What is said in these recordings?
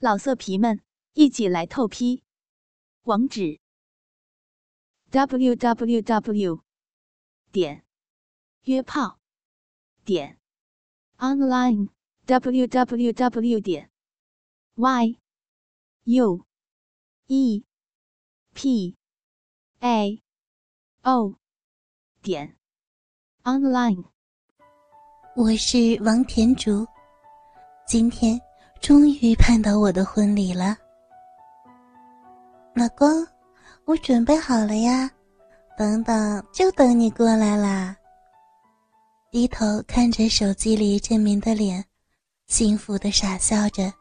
老色皮们，一起来透批！网址：w w w 点约炮点 online w w w 点 y u e p a o 点 online。我是王田竹，今天。终于盼到我的婚礼了，老公，我准备好了呀，等等就等你过来啦。低头看着手机里证明的脸，幸福的傻笑着。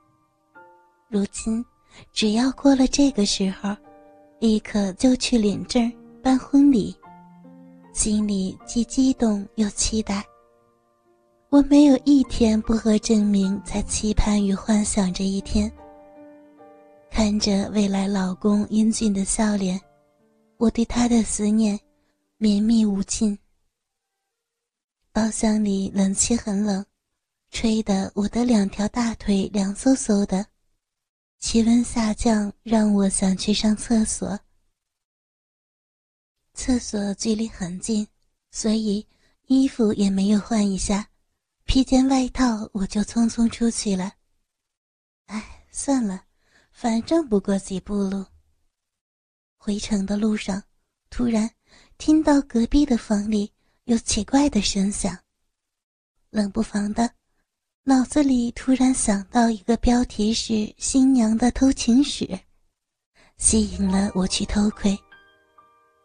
如今，只要过了这个时候，立刻就去领证办婚礼，心里既激动又期待。我没有一天不和证明在期盼与幻想着一天。看着未来老公英俊的笑脸，我对他的思念绵密无尽。包厢里冷气很冷，吹得我的两条大腿凉飕飕的，气温下降让我想去上厕所。厕所距离很近，所以衣服也没有换一下。披件外套，我就匆匆出去了。哎，算了，反正不过几步路。回城的路上，突然听到隔壁的房里有奇怪的声响，冷不防的，脑子里突然想到一个标题是“新娘的偷情史”，吸引了我去偷窥。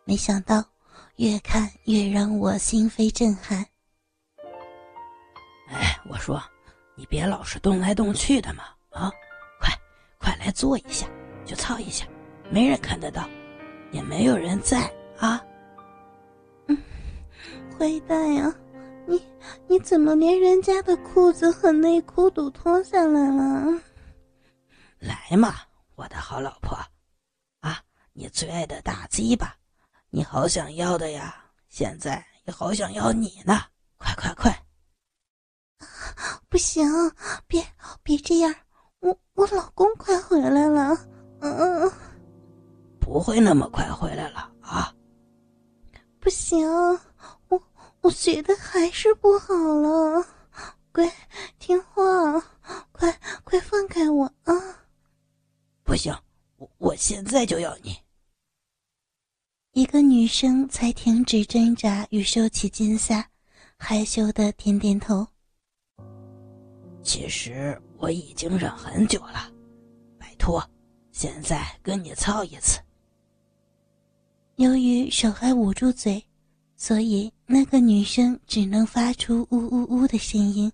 没想到，越看越让我心扉震撼。哎，我说，你别老是动来动去的嘛！啊，快，快来坐一下，就操一下，没人看得到，也没有人在啊。嗯，坏蛋呀，你你怎么连人家的裤子和内裤都脱下来了？来嘛，我的好老婆，啊，你最爱的大鸡巴，你好想要的呀！现在也好想要你呢，快快快！不行，别别这样，我我老公快回来了，嗯，不会那么快回来了啊！不行，我我学的还是不好了，乖，听话，快快放开我啊！不行，我我现在就要你。一个女生才停止挣扎与收起惊吓，害羞的点点头。其实我已经忍很久了，拜托，现在跟你操一次。由于手还捂住嘴，所以那个女生只能发出呜呜呜的声音。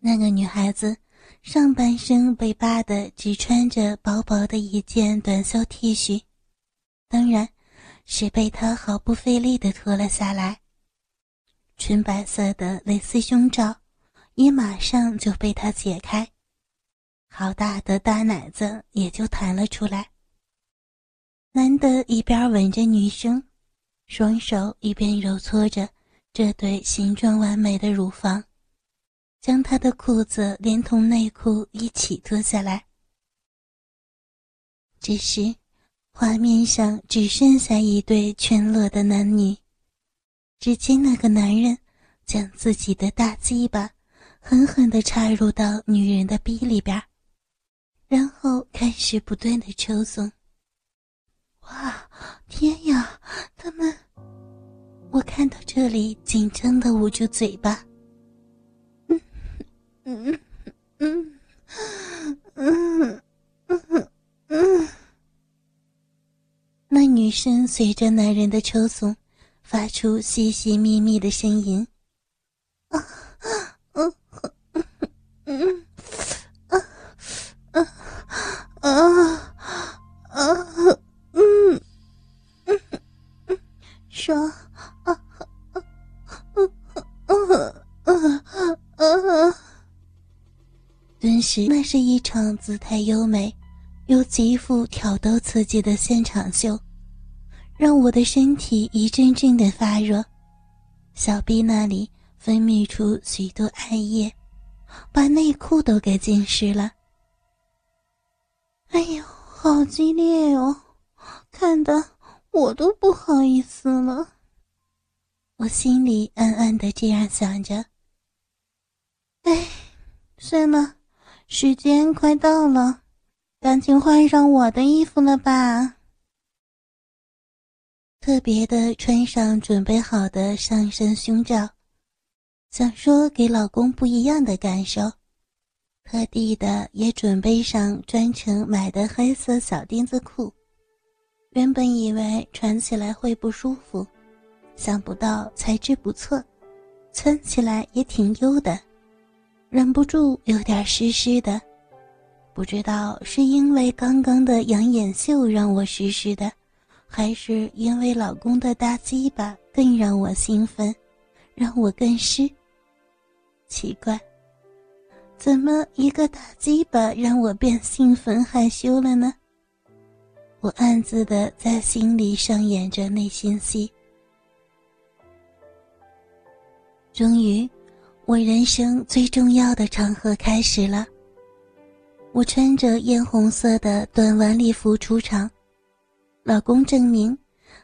那个女孩子上半身被扒的只穿着薄薄的一件短袖 T 恤，当然是被她毫不费力的脱了下来。纯白色的蕾丝胸罩。也马上就被他解开，好大的大奶子也就弹了出来。男的一边吻着女生，双手一边揉搓着这对形状完美的乳房，将她的裤子连同内裤一起脱下来。这时，画面上只剩下一对全裸的男女。只见那个男人将自己的大鸡巴。狠狠地插入到女人的逼里边，然后开始不断的抽送。哇，天呀！他们，我看到这里，紧张的捂住嘴巴。嗯嗯嗯嗯嗯嗯。那女生随着男人的抽送，发出细细密密的声音。啊！嗯，啊，啊，啊，啊，嗯，嗯，嗯，爽，啊，啊，嗯，嗯，嗯，嗯，顿时，那是一场姿态优美又极富挑逗刺激的现场秀，让我的身体一阵阵的发热，小臂那里分泌出许多暗液。把内裤都给浸湿了。哎呦，好激烈哦，看得我都不好意思了。我心里暗暗的这样想着。哎，算了，时间快到了，赶紧换上我的衣服了吧。特别的穿上准备好的上身胸罩，想说给老公不一样的感受。特地的也准备上专程买的黑色小丁字裤，原本以为穿起来会不舒服，想不到材质不错，穿起来也挺优的，忍不住有点湿湿的。不知道是因为刚刚的养眼秀让我湿湿的，还是因为老公的大鸡巴更让我兴奋，让我更湿。奇怪。怎么一个大鸡巴让我变兴奋害羞了呢？我暗自的在心里上演着内心戏。终于，我人生最重要的场合开始了。我穿着艳红色的短晚礼服出场，老公证明，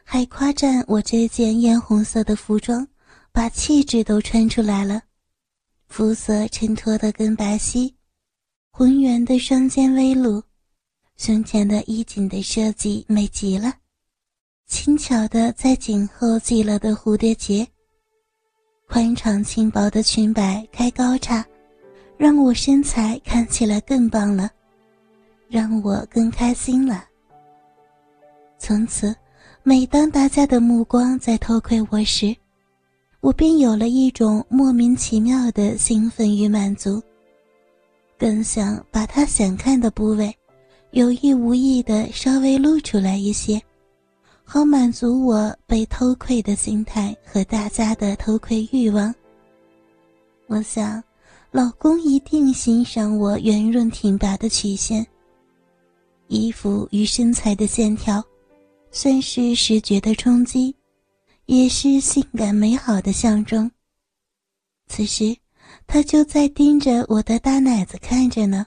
还夸赞我这件艳红色的服装，把气质都穿出来了。肤色衬托的跟白皙，浑圆的双肩微露，胸前的衣襟的设计美极了，轻巧的在颈后系了的蝴蝶结，宽敞轻薄的裙摆开高叉，让我身材看起来更棒了，让我更开心了。从此，每当大家的目光在偷窥我时，我便有了一种莫名其妙的兴奋与满足，更想把他想看的部位，有意无意的稍微露出来一些，好满足我被偷窥的心态和大家的偷窥欲望。我想，老公一定欣赏我圆润挺拔的曲线，衣服与身材的线条，算是视觉的冲击。也是性感美好的象征。此时，他就在盯着我的大奶子看着呢。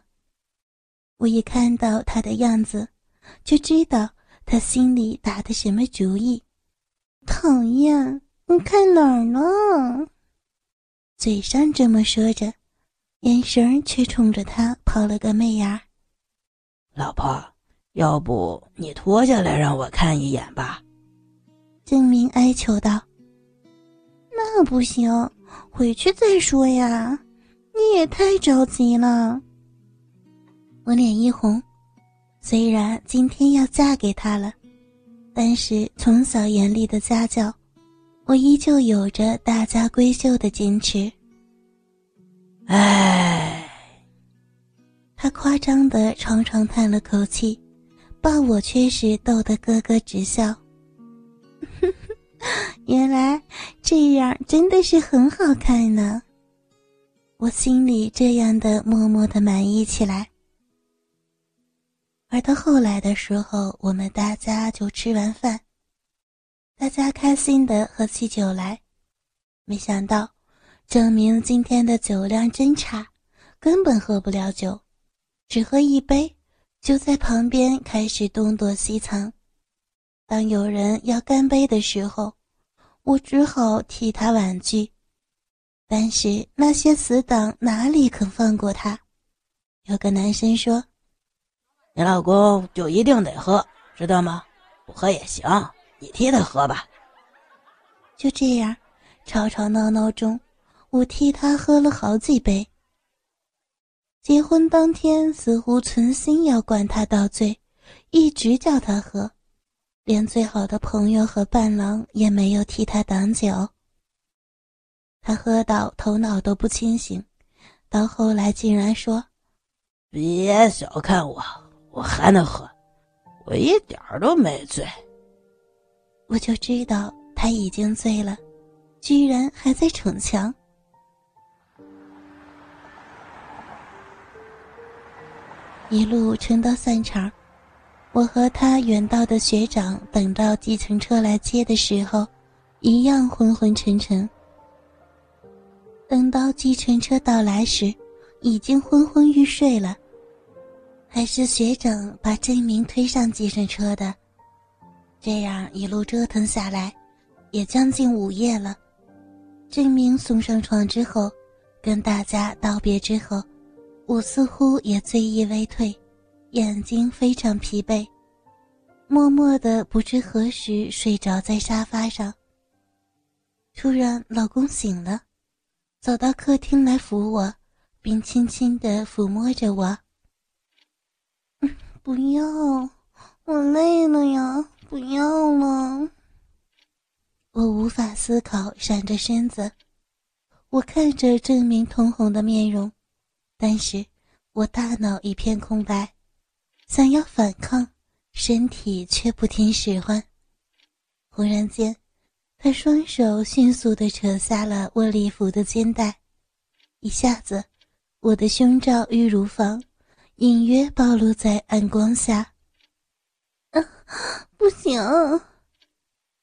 我一看到他的样子，就知道他心里打的什么主意。讨厌，你看哪儿呢？嘴上这么说着，眼神却冲着他抛了个媚眼。老婆，要不你脱下来让我看一眼吧。郑明哀求道：“那不行，回去再说呀！你也太着急了。”我脸一红，虽然今天要嫁给他了，但是从小严厉的家教，我依旧有着大家闺秀的坚持。唉，他夸张的长长叹了口气，把我却是逗得咯咯直笑。原来这样真的是很好看呢，我心里这样的默默的满意起来。而到后来的时候，我们大家就吃完饭，大家开心的喝起酒来，没想到证明今天的酒量真差，根本喝不了酒，只喝一杯，就在旁边开始东躲西藏。当有人要干杯的时候，我只好替他婉拒。但是那些死党哪里肯放过他？有个男生说：“你老公就一定得喝，知道吗？不喝也行，你替他喝吧。”就这样，吵吵闹闹中，我替他喝了好几杯。结婚当天，似乎存心要灌他到醉，一直叫他喝。连最好的朋友和伴郎也没有替他挡酒。他喝到头脑都不清醒，到后来竟然说：“别小看我，我还能喝，我一点都没醉。”我就知道他已经醉了，居然还在逞强。一路撑到散场。我和他远道的学长等到计程车来接的时候，一样昏昏沉沉。等到计程车到来时，已经昏昏欲睡了。还是学长把郑明推上计程车的。这样一路折腾下来，也将近午夜了。郑明送上床之后，跟大家道别之后，我似乎也醉意未退，眼睛非常疲惫，默默的不知何时睡着在沙发上。突然，老公醒了，走到客厅来扶我，并轻轻地抚摸着我。不要，我累了呀！不要了。我无法思考，闪着身子。我看着郑明通红的面容，但是我大脑一片空白，想要反抗，身体却不听使唤。忽然间。他双手迅速地扯下了我礼服的肩带，一下子，我的胸罩与乳房隐约暴露在暗光下。啊，不行！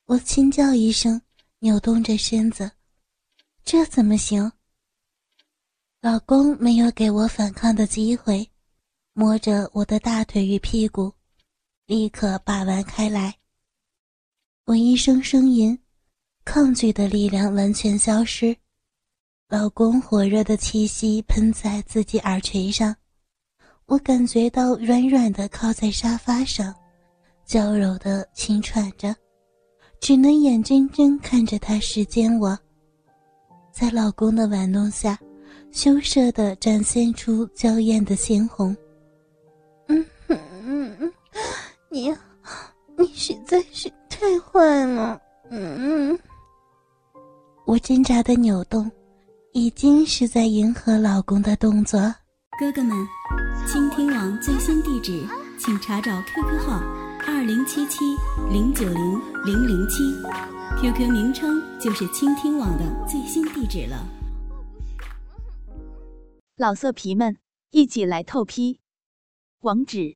我轻叫一声，扭动着身子。这怎么行？老公没有给我反抗的机会，摸着我的大腿与屁股，立刻把玩开来。我一声呻吟。抗拒的力量完全消失，老公火热的气息喷在自己耳垂上，我感觉到软软的靠在沙发上，娇柔的轻喘着，只能眼睁睁看着他视奸我。在老公的玩弄下，羞涩的展现出娇艳的鲜红。嗯嗯嗯，你，你实在是太坏了，嗯。我挣扎的扭动，已经是在迎合老公的动作。哥哥们，倾听网最新地址，请查找 QQ 号二零七七零九零零零七，QQ 名称就是倾听网的最新地址了。老色皮们，一起来透批！网址